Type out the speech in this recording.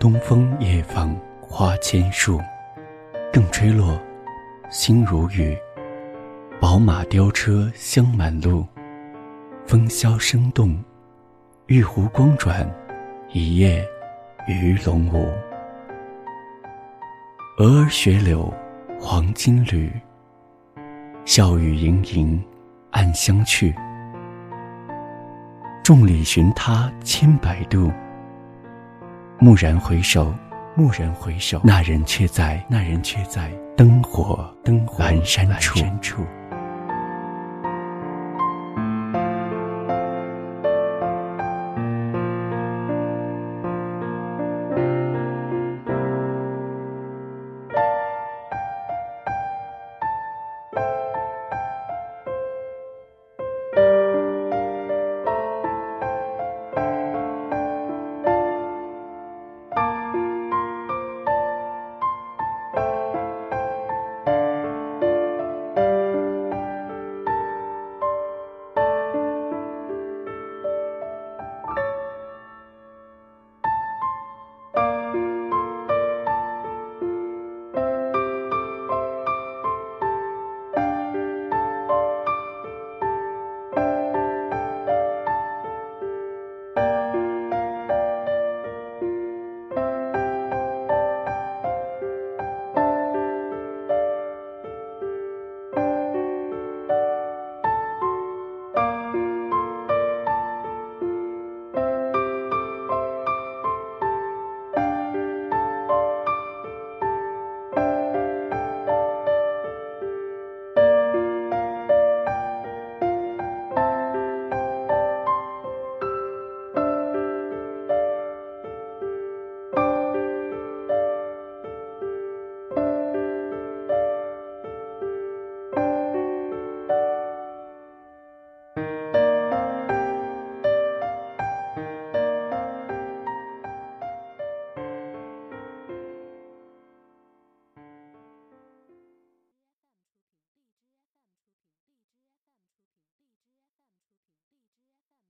东风夜放花千树，更吹落，星如雨。宝马雕车香满路，风萧声动，玉壶光转，一夜鱼龙舞。蛾儿雪柳，黄金缕。笑语盈盈，暗香去。众里寻他千百度，蓦然回首，蓦然回首，那人却在，那人却在灯火灯火阑珊处。